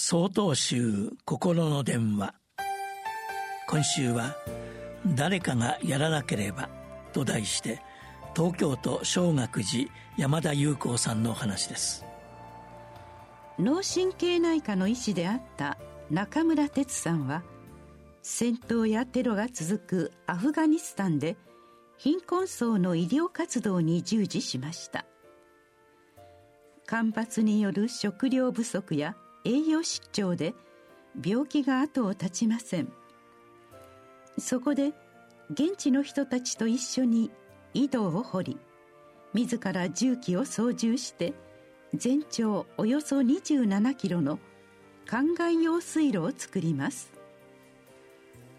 総統集心の電話。今週は「誰かがやらなければ」と題して東京都小学寺山田裕子さんのお話です。脳神経内科の医師であった中村哲さんは戦闘やテロが続くアフガニスタンで貧困層の医療活動に従事しました。干ばつによる食料不足や栄養失調で病気が後を絶ちません。そこで現地の人たちと一緒に井戸を掘り自ら重機を操縦して全長およそ27キロの灌漑用水路を作ります。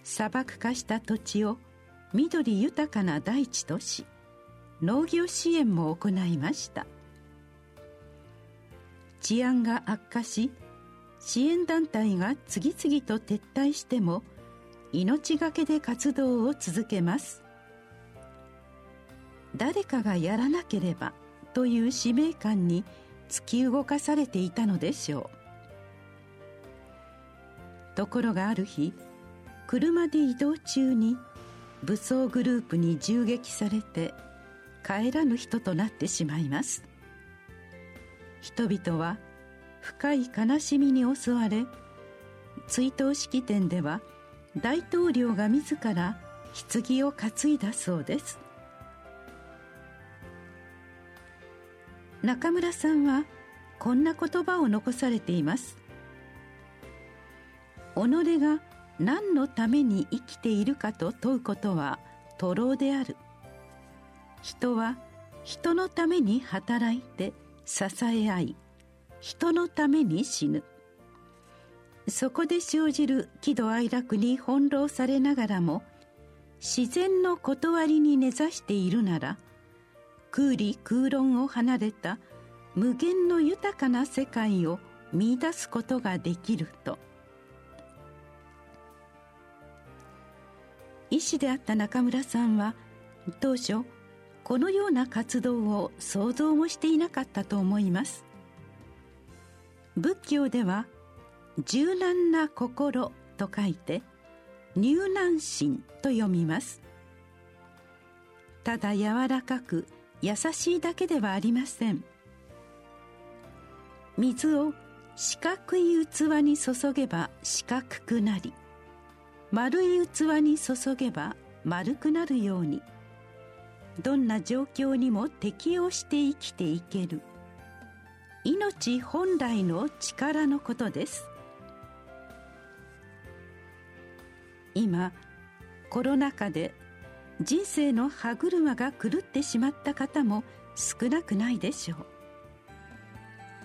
砂漠化した土地を緑豊かな大地とし農業支援も行いました。治安が悪化し支援団体が次々と撤退しても命がけで活動を続けます。誰かがやらなければという使命感に突き動かされていたのでしょう。ところがある日車で移動中に武装グループに銃撃されて帰らぬ人となってしまいます。人々は深い悲しみに襲われ追悼式典では大統領が自ら棺を担いだそうです。中村さんはこんな言葉を残されています。己が何のために生きているかと問うことは徒労である。人は人のために働いて支え合い人のために死ぬ。そこで生じる喜怒哀楽に翻弄されながらも自然の断りに根ざしているなら空理空論を離れた無限の豊かな世界を見出すことができると。医師であった中村さんは当初このような活動を想像もしていなかったと思います。仏教では柔軟な心と書いて入難心と読みます。ただ柔らかく優しいだけではありません。水を四角い器に注げば四角くなり丸い器に注げば丸くなるようにどんな状況にも適応して生きていける。命本来の力のことです。今コロナ禍で人生の歯車が狂ってしまった方も少なくないでしょう。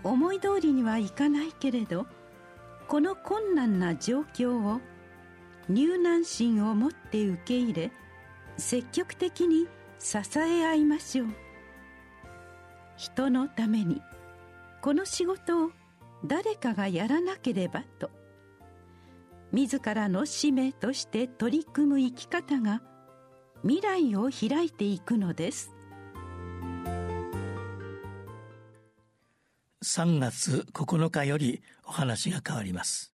思い通りにはいかないけれどこの困難な状況を入難心を持って受け入れ積極的に支え合いましょう。人のために。この仕事を誰かがやらなければと。自らの使命として取り組む生き方が未来を開いていくのです。3月9日よりお話が変わります。